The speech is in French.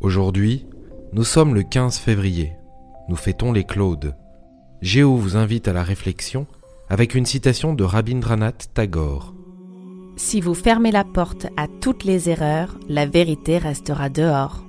Aujourd'hui, nous sommes le 15 février. Nous fêtons les Claudes. Géo vous invite à la réflexion avec une citation de Rabindranath Tagore. Si vous fermez la porte à toutes les erreurs, la vérité restera dehors.